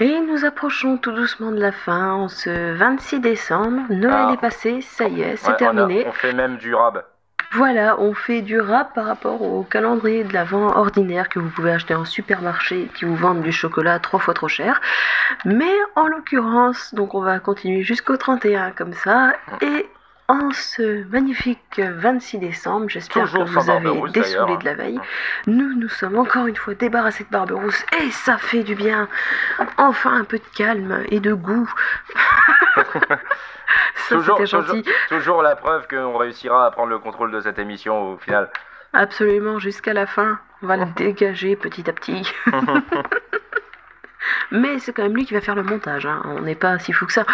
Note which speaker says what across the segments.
Speaker 1: Et nous approchons tout doucement de la fin, en ce 26 décembre. Noël
Speaker 2: Ah.
Speaker 1: est passé, ça y est, c'est
Speaker 2: Ouais, on a-
Speaker 1: terminé.
Speaker 2: On, fait même du rab.
Speaker 1: Voilà, on fait du rap par rapport au calendrier de l'Avent ordinaire que vous pouvez acheter en supermarché qui vous vendent du chocolat trois fois trop cher. Mais en l'occurrence, donc on va continuer jusqu'au 31 comme ça. Et en ce magnifique 26 décembre, j'espère que vous avez dessoulé de la veille. Nous nous sommes encore une fois débarrassés de Barberousse et ça fait du bien. Enfin un peu de calme et de goût. ça
Speaker 2: Toujours, la preuve qu'on réussira à prendre le contrôle de cette émission au final.
Speaker 1: Absolument, jusqu'à la fin. On va le dégager petit à petit. Mais c'est quand même lui qui va faire le montage. hein. On n'est pas si fou que ça.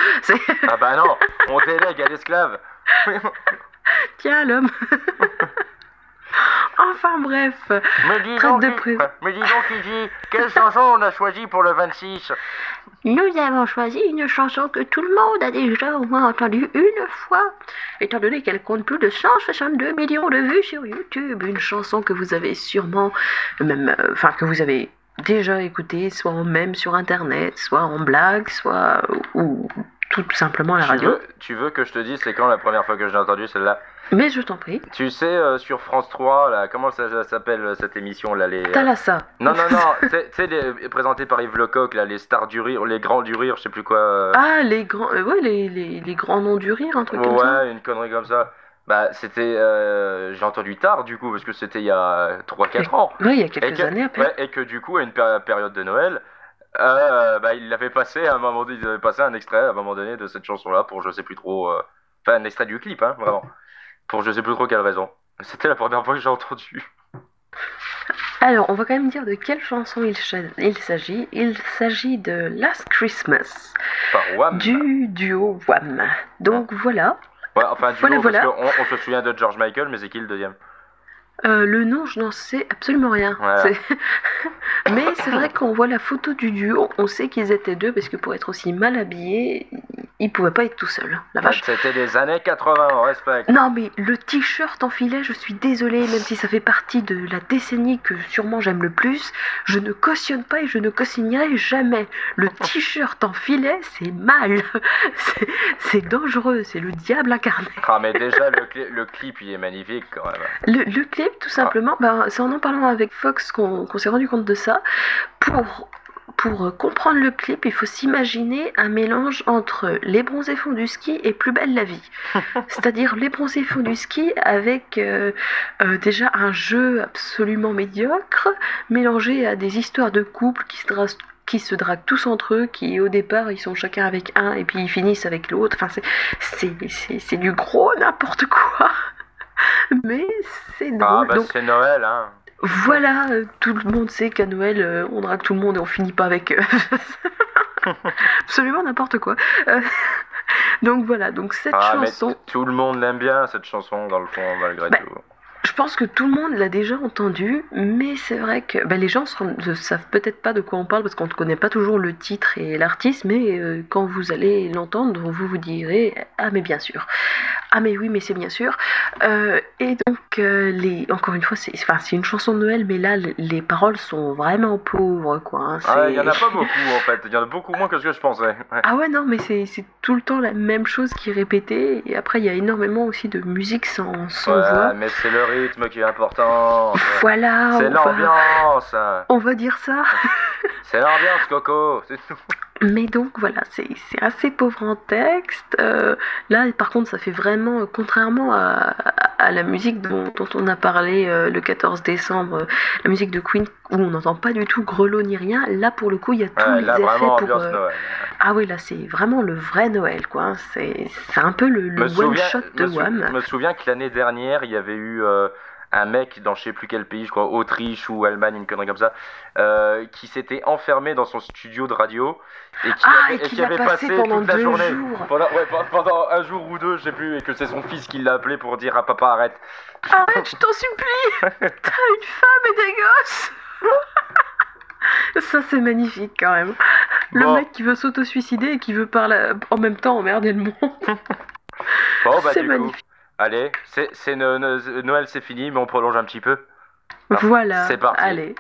Speaker 2: Ah bah non, on délègue à l'esclave.
Speaker 1: Tiens, l'homme. enfin bref.
Speaker 2: Mais dis donc,
Speaker 1: de pré-
Speaker 2: mais dis donc, Gigi, quelle chanson on a choisi pour le 26
Speaker 1: Nous avons choisi une chanson que tout le monde a déjà au moins entendue une fois, étant donné qu'elle compte plus de 162 millions de vues sur YouTube. Une chanson que vous avez sûrement, même, euh, enfin que vous avez déjà écoutée, soit en même sur Internet, soit en blague, soit ou tout simplement à la
Speaker 2: tu
Speaker 1: radio.
Speaker 2: veux, tu veux que je te dise c'est quand la première fois que j'ai entendu celle-là?
Speaker 1: Mais je t'en prie.
Speaker 2: Tu sais, euh, sur France 3, là, comment ça, ça s'appelle euh, cette émission là les, euh,
Speaker 1: Thalassa.
Speaker 2: Non, non, non, tu sais- présenté par Yves Lecoq, là, les stars du rire, les grands du rire, je sais plus quoi. euh,
Speaker 1: Ah, les grands, ouais, les, les, les grands noms du rire, un truc comme ça.
Speaker 2: ouais, une connerie comme ça. Bah, c'était. euh, j'ai entendu tard, du coup, parce que c'était il y a 3-4 ans.
Speaker 1: Ouais, il y a
Speaker 2: Et
Speaker 1: quelques
Speaker 2: que,
Speaker 1: années après.
Speaker 2: ouais, et que du coup, à une péri- période de Noël, euh, bah, il avait passé à un moment donné, il avait passé un extrait à un moment donné de cette chanson-là pour je sais plus trop. euh, Enfin, un extrait du clip, hein, vraiment. Pour je sais plus trop quelle raison. C'était la première fois que j'ai entendu.
Speaker 1: Alors, on va quand même dire de quelle chanson il, s'agit. Il s'agit de Last Christmas
Speaker 2: Par Wham.
Speaker 1: du duo Wham. Donc voilà.
Speaker 2: Ouais, enfin, du
Speaker 1: Voilà,
Speaker 2: coup,
Speaker 1: voilà.
Speaker 2: parce qu'on on se souvient de George Michael, mais c'est qui le deuxième?
Speaker 1: Euh, le nom, je n'en sais absolument rien.
Speaker 2: Voilà.
Speaker 1: Mais c'est vrai qu'on voit la photo du duo, on sait qu'ils étaient deux parce que pour être aussi mal habillés, ils pouvaient pas être tout seuls. La vache.
Speaker 2: C'était les années 80, on respecte.
Speaker 1: Non mais le t-shirt en filet, je suis désolée, même si ça fait partie de la décennie que sûrement j'aime le plus, je ne cautionne pas et je ne cautionnerai jamais. Le t-shirt en filet, c'est mal, c'est- dangereux, c'est le diable incarné.
Speaker 2: Ah, mais déjà, le, cli- le clip, il est magnifique quand même.
Speaker 1: Le, le clip, tout simplement, ben, c'est en en parlant avec Fox qu'on qu'on s'est rendu compte de ça. Pour, pour euh, comprendre le clip, il faut s'imaginer un mélange entre Les bronzés fonds du ski et Plus belle la vie. C'est-à-dire Les bronzés fonds du ski avec euh, euh, déjà un jeu absolument médiocre, mélangé à des histoires de couples qui se draguent qui se draguent tous entre eux, qui au départ ils sont chacun avec un et puis ils finissent avec l'autre. Enfin, c'est- c'est c'est- c'est du gros n'importe quoi. Mais c'est drôle.
Speaker 2: Ah, bah
Speaker 1: Donc,
Speaker 2: c'est Noël, hein.
Speaker 1: Voilà, euh, tout le monde sait qu'à Noël, euh, on drague tout le monde et on finit pas avec eux. Absolument n'importe quoi. Euh, donc voilà, donc cette
Speaker 2: Ah,
Speaker 1: chanson,
Speaker 2: tout le monde l'aime bien, cette chanson, dans le fond, malgré
Speaker 1: Bah,
Speaker 2: tout.
Speaker 1: je pense que tout le monde l'a déjà entendue, mais c'est vrai que bah, les gens ne savent peut-être pas de quoi on parle parce qu'on ne connaît pas toujours le titre et l'artiste, mais euh, quand vous allez l'entendre, vous vous direz Ah, mais bien sûr. Ah, mais oui, mais c'est bien sûr. Euh, et donc, euh, les, encore une fois, c'est enfin, c'est une chanson de Noël, mais là, les, les paroles sont vraiment pauvres, quoi. hein.
Speaker 2: Ah, il y en a pas beaucoup, en fait. Il y en a beaucoup moins que ce que je pensais. Ouais.
Speaker 1: Ah ouais, non, mais c'est c'est tout le temps la même chose qui est répétée. Et après, il y a énormément aussi de musique sans, sans
Speaker 2: Ouais,
Speaker 1: voix.
Speaker 2: mais c'est le rythme qui est important.
Speaker 1: Voilà,
Speaker 2: C'est
Speaker 1: va,
Speaker 2: l'ambiance. hein.
Speaker 1: on va dire ça.
Speaker 2: C'est l'ambiance, Coco. C'est tout.
Speaker 1: Mais donc voilà, c'est assez pauvre en texte. Euh, là, par contre, ça fait vraiment, euh, contrairement à, la musique dont, on a parlé euh, le 14 décembre, la musique de Queen, où on n'entend pas du tout grelot ni rien, là pour le coup, il y a tous
Speaker 2: Ouais,
Speaker 1: les
Speaker 2: là,
Speaker 1: effets
Speaker 2: vraiment,
Speaker 1: pour. euh,
Speaker 2: Noël.
Speaker 1: Ah oui, là, c'est vraiment le vrai Noël, quoi. C'est un peu le, le one-shot de Wham.
Speaker 2: Je me souviens que l'année dernière, il y avait eu euh, un mec dans je sais plus quel pays, je crois Autriche ou Allemagne, une connerie comme ça, euh, qui s'était enfermé dans son studio de radio et qui
Speaker 1: Ah,
Speaker 2: avait,
Speaker 1: et qui
Speaker 2: qui
Speaker 1: l'a
Speaker 2: avait
Speaker 1: passé
Speaker 2: passé
Speaker 1: pendant
Speaker 2: toute la
Speaker 1: deux
Speaker 2: journée.
Speaker 1: jours.
Speaker 2: Pendant, ouais, pendant un jour ou deux, je sais plus, et que c'est son fils qui l'a appelé pour dire à papa arrête.
Speaker 1: Arrête, je t'en supplie T'as une femme et des gosses Ça, c'est magnifique quand même. Le
Speaker 2: Bon.
Speaker 1: mec qui veut s'auto-suicider et qui veut par la- en même temps emmerder le monde.
Speaker 2: Bon, bah
Speaker 1: c'est
Speaker 2: du coup,
Speaker 1: magnifique.
Speaker 2: allez, c'est c'est no- no- Noël, c'est fini, mais on prolonge un petit peu.
Speaker 1: Voilà,
Speaker 2: c'est parti.
Speaker 1: allez.